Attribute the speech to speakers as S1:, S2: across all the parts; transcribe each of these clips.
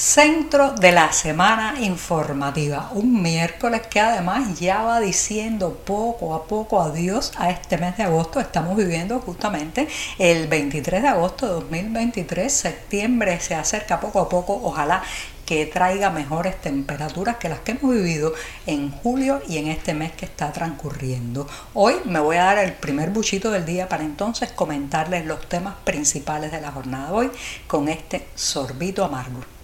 S1: Centro de la semana informativa, un miércoles que además ya va diciendo poco a poco adiós a este mes de agosto. Estamos viviendo justamente el 23 de agosto de 2023, septiembre se acerca poco a poco, ojalá que traiga mejores temperaturas que las que hemos vivido en julio y en este mes que está transcurriendo. Hoy me voy a dar el primer buchito del día para entonces comentarles los temas principales de la jornada de hoy con este sorbito amargo.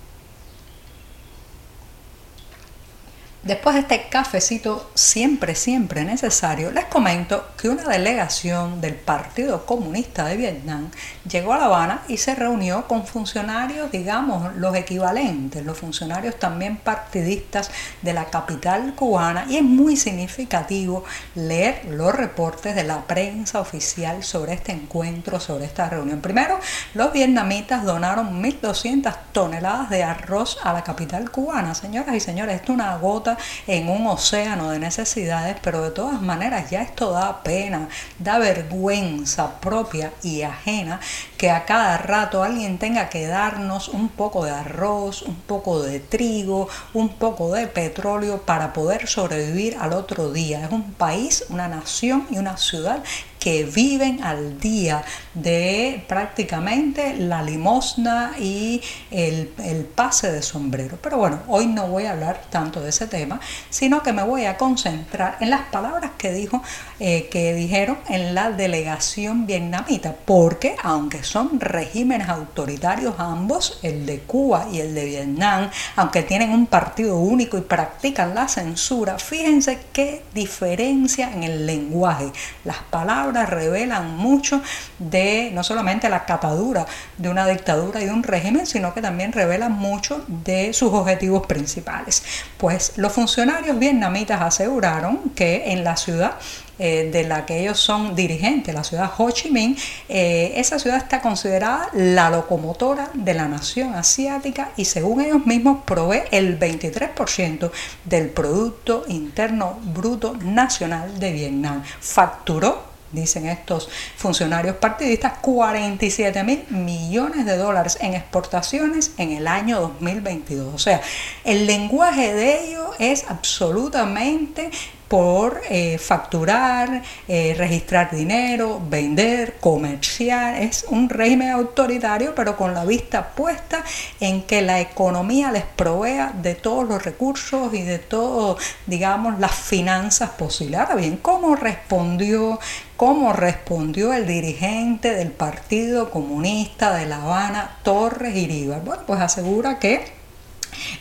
S1: Después de este cafecito siempre, siempre necesario, les comento que una delegación del Partido Comunista de Vietnam llegó a La Habana y se reunió con funcionarios, digamos, los equivalentes, los funcionarios también partidistas de la capital cubana y es muy significativo leer los reportes de la prensa oficial sobre este encuentro, sobre esta reunión. Primero, los vietnamitas donaron 1.200 toneladas de arroz a la capital cubana. Señoras y señores, esto es una gota en un océano de necesidades, pero de todas maneras ya esto da pena, da vergüenza propia y ajena que a cada rato alguien tenga que darnos un poco de arroz, un poco de trigo, un poco de petróleo para poder sobrevivir al otro día. Es un país, una nación y una ciudad que viven al día de prácticamente la limosna y el, pase de sombrero. Pero bueno, hoy no voy a hablar tanto de ese tema, sino que me voy a concentrar en las palabras que dijo, eh, que dijeron en la delegación vietnamita, porque aunque son regímenes autoritarios ambos, el de Cuba y el de Vietnam, aunque tienen un partido único y practican la censura, fíjense qué diferencia en el lenguaje. Las palabras revelan mucho de no solamente la catadura de una dictadura y de un régimen, sino que también revelan mucho de sus objetivos principales. Pues los funcionarios vietnamitas aseguraron que en la ciudad eh, de la que ellos son dirigentes, la ciudad Ho Chi Minh, eh, esa ciudad está considerada la locomotora de la nación asiática y según ellos mismos provee el 23% del Producto Interno Bruto Nacional de Vietnam. Facturó dicen estos funcionarios partidistas, 47 mil millones de dólares en exportaciones en el año 2022. O sea, el lenguaje de ellos es absolutamente por eh, facturar, eh, registrar dinero, vender, comerciar. Es un régimen autoritario, pero con la vista puesta en que la economía les provea de todos los recursos y de todo, digamos, las finanzas posibles. Ahora bien, ¿cómo respondió? ¿Cómo respondió el dirigente del Partido Comunista de La Habana, Torres Iríbar? Bueno, pues asegura que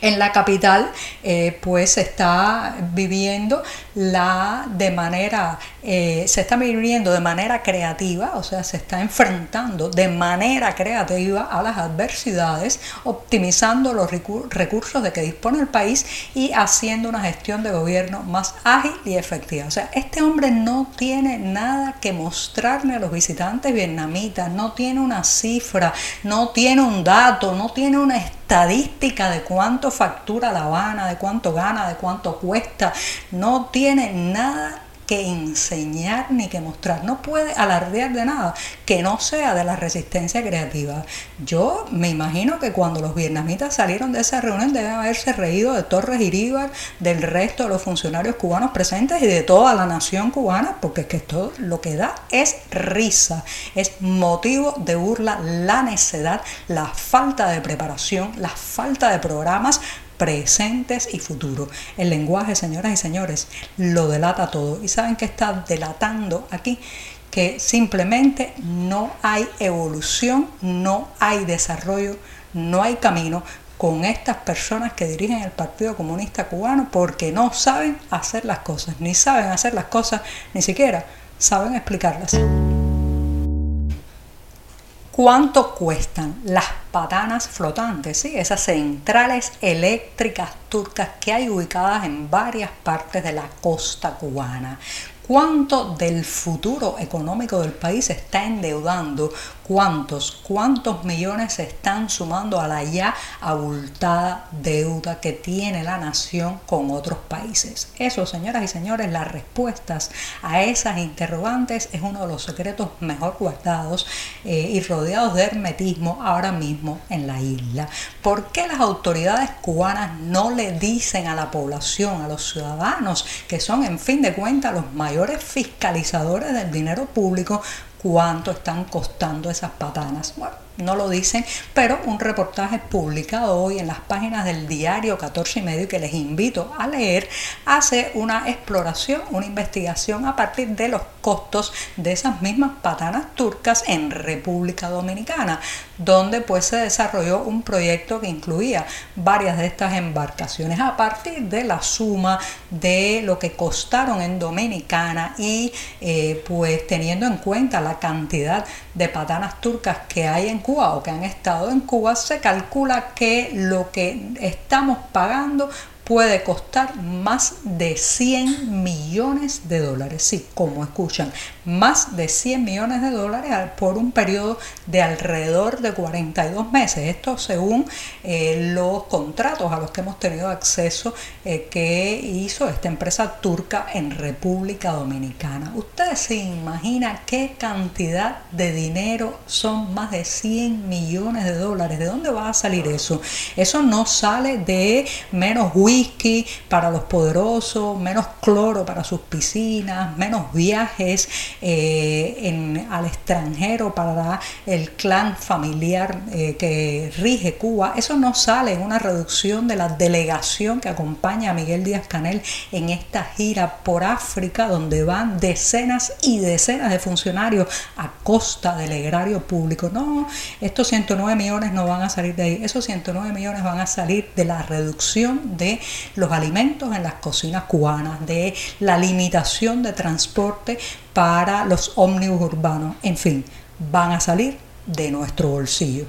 S1: en la capital, eh, pues está viviendo la de manera, eh, se está viviendo de manera creativa, o sea, se está enfrentando de manera creativa a las adversidades, optimizando los recursos de que dispone el país y haciendo una gestión de gobierno más ágil y efectiva. O sea, este hombre no tiene nada que mostrarle a los visitantes vietnamitas, no tiene una cifra, no tiene un dato, no tiene una estadística de cuánto factura La Habana, de cuánto gana, de cuánto cuesta. No tiene nada que enseñar ni que mostrar. No puede alardear de nada que no sea de la resistencia creativa. Yo me imagino que cuando los vietnamitas salieron de esa reunión deben haberse reído de Torres Iríbar, del resto de los funcionarios cubanos presentes y de toda la nación cubana, porque es que todo lo que da es risa, es motivo de burla la necedad, la falta de preparación, la falta de programas presentes y futuros. El lenguaje, señoras y señores, lo delata todo. ¿Y saben qué está delatando aquí? Que simplemente no hay evolución, no hay desarrollo, no hay camino con estas personas que dirigen el Partido Comunista Cubano porque no saben hacer las cosas, ni saben hacer las cosas, ni siquiera saben explicarlas. ¿Cuánto cuestan las patanas flotantes? ¿sí? Esas centrales eléctricas turcas que hay ubicadas en varias partes de la costa cubana cuánto del futuro económico del país se está endeudando, cuántos, cuántos millones se están sumando a la ya abultada deuda que tiene la nación con otros países. Eso, señoras y señores, las respuestas a esas interrogantes es uno de los secretos mejor guardados eh, y rodeados de hermetismo ahora mismo en la isla. ¿Por qué las autoridades cubanas no le dicen a la población, a los ciudadanos, que son en fin de cuentas los mayores fiscalizadores del dinero público cuánto están costando esas patanas. Bueno, no lo dicen, pero un reportaje publicado hoy en las páginas del diario 14 y medio que les invito a leer hace una exploración, una investigación a partir de los costos de esas mismas patanas turcas en República Dominicana, donde pues se desarrolló un proyecto que incluía varias de estas embarcaciones a partir de la suma de lo que costaron en Dominicana y eh, pues teniendo en cuenta la cantidad de patanas turcas que hay en Cuba o que han estado en Cuba, se calcula que lo que estamos pagando puede costar más de 100 millones de dólares. Sí, como escuchan, más de 100 millones de dólares por un periodo de alrededor de 42 meses. Esto según eh, los contratos a los que hemos tenido acceso eh, que hizo esta empresa turca en República Dominicana. Ustedes se imaginan qué cantidad de dinero son más de 100 millones de dólares. ¿De dónde va a salir eso? Eso no sale de menos whisky para los poderosos, menos cloro para sus piscinas, menos viajes eh, al extranjero para el clan familiar eh, que rige Cuba, eso no sale en una reducción de la delegación que acompaña a Miguel Díaz Canel en esta gira por África, donde van decenas y decenas de funcionarios a costa del erario público. No, estos 109 millones no van a salir de ahí, esos 109 millones van a salir de la reducción de los alimentos en las cocinas cubanas, de la limitación de transporte para los ómnibus urbanos, en fin, van a salir de nuestro bolsillo.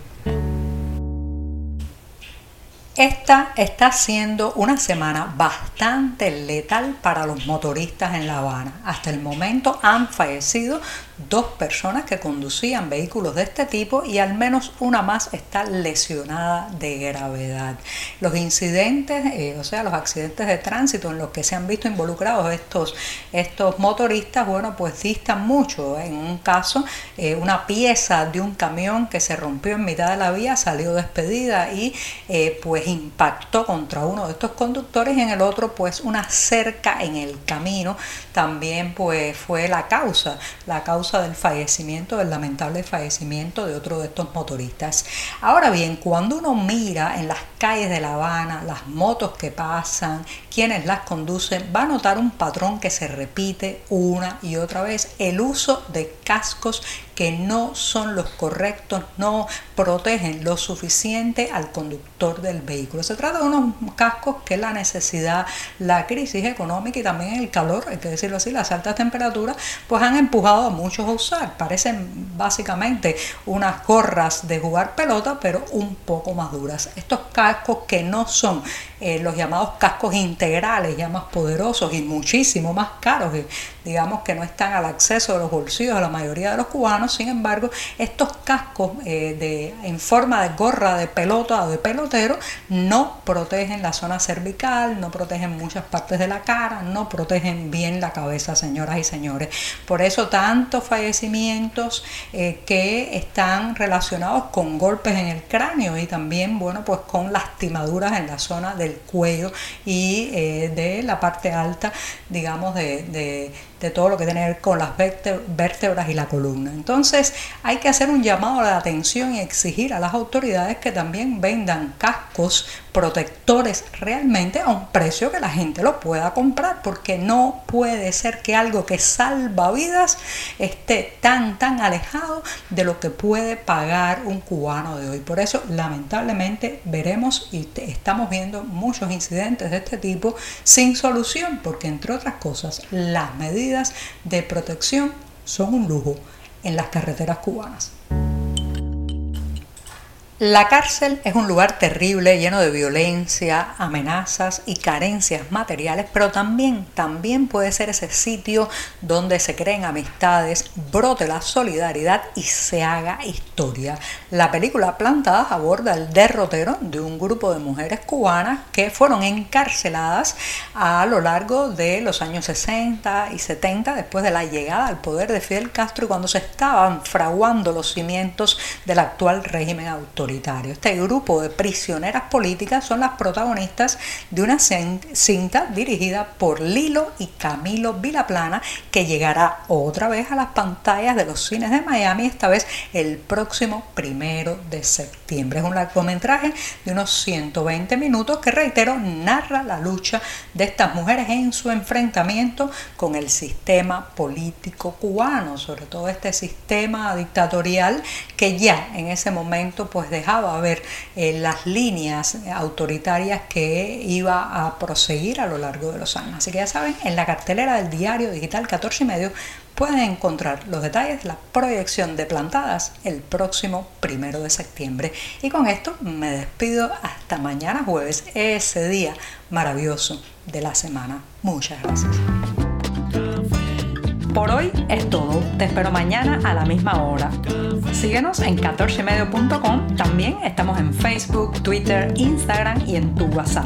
S1: Esta está siendo una semana bastante letal para los motoristas en La Habana. Hasta el momento han fallecido dos personas que conducían vehículos de este tipo y al menos una más está lesionada de gravedad. Los incidentes, eh, o sea, los accidentes de tránsito en los que se han visto involucrados estos, estos motoristas, bueno, pues distan mucho. En un caso, eh, una pieza de un camión que se rompió en mitad de la vía salió despedida y eh, pues impactó contra uno de estos conductores y en el otro pues una cerca en el camino también pues fue la causa, la causa del fallecimiento, del lamentable fallecimiento de otro de estos motoristas. Ahora bien, cuando uno mira en las calles de La Habana, las motos que pasan, quienes las conducen, va a notar un patrón que se repite una y otra vez, el uso de cascos que no son los correctos, no protegen lo suficiente al conductor del vehículo. Se trata de unos cascos que la necesidad, la crisis económica y también el calor, hay que decirlo así, las altas temperaturas, pues han empujado a muchos a usar. Parecen básicamente unas gorras de jugar pelota, pero un poco más duras. Estos cascos que no son eh, los llamados cascos integrales, ya más poderosos y muchísimo más caros, y digamos que no están al acceso de los bolsillos de la mayoría de los cubanos. Sin embargo, estos cascos eh, de, en forma de gorra de pelota o de pelotero no protegen la zona cervical, no protegen muchas partes de la cara, no protegen bien la cabeza, señoras y señores. Por eso tantos fallecimientos eh, que están relacionados con golpes en el cráneo y también, bueno, pues con lastimaduras en la zona de cuello y eh, de la parte alta, digamos, de, de todo lo que tiene que ver con las vértebras y la columna. Entonces hay que hacer un llamado a la atención y exigir a las autoridades que también vendan cascos protectores realmente a un precio que la gente lo pueda comprar, porque no puede ser que algo que salva vidas esté tan, tan alejado de lo que puede pagar un cubano de hoy. Por eso, lamentablemente, veremos y estamos viendo muchos incidentes de este tipo sin solución, porque entre otras cosas, las medidas de protección son un lujo en las carreteras cubanas. La cárcel es un lugar terrible, lleno de violencia, amenazas y carencias materiales, pero también, también puede ser ese sitio donde se creen amistades, brote la solidaridad y se haga historia. La película Plantadas aborda el derrotero de un grupo de mujeres cubanas que fueron encarceladas a lo largo de los años 60 y 70, después de la llegada al poder de Fidel Castro y cuando se estaban fraguando los cimientos del actual régimen autoritario. Este grupo de prisioneras políticas son las protagonistas de una cinta dirigida por Lilo y Camilo Vilaplana que llegará otra vez a las pantallas de los cines de Miami, esta vez el próximo primero de septiembre. Es un largometraje de unos 120 minutos que, reitero, narra la lucha de estas mujeres en su enfrentamiento con el sistema político cubano, sobre todo este sistema dictatorial que ya en ese momento pues dejaba ver eh, las líneas autoritarias que iba a proseguir a lo largo de los años. Así que ya saben, en la cartelera del diario digital 14 y medio pueden encontrar los detalles de la proyección de plantadas el próximo primero de septiembre. Y con esto me despido hasta mañana jueves, ese día maravilloso de la semana. Muchas gracias. Por hoy es todo. Te espero mañana a la misma hora. Síguenos en 14medio.com. También estamos en Facebook, Twitter, Instagram y en tu WhatsApp.